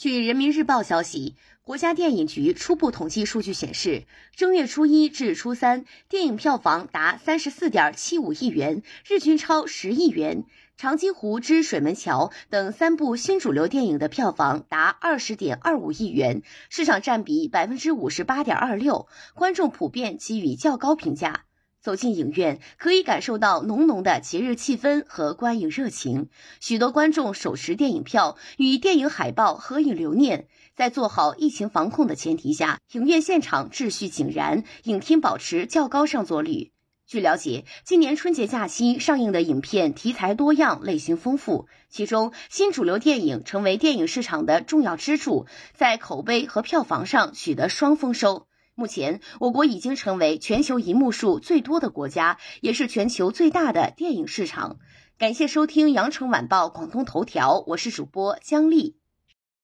据人民日报消息，国家电影局初步统计数据显示，正月初一至初三，电影票房达三十四点七五亿元，日均超十亿元。《长津湖之水门桥》等三部新主流电影的票房达二十点二五亿元，市场占比百分之五十八点二六，观众普遍给予较高评价。走进影院，可以感受到浓浓的节日气氛和观影热情。许多观众手持电影票，与电影海报合影留念。在做好疫情防控的前提下，影院现场秩序井然，影厅保持较高上座率。据了解，今年春节假期上映的影片题材多样，类型丰富，其中新主流电影成为电影市场的重要支柱，在口碑和票房上取得双丰收。目前，我国已经成为全球银幕数最多的国家，也是全球最大的电影市场。感谢收听羊城晚报广东头条，我是主播姜丽。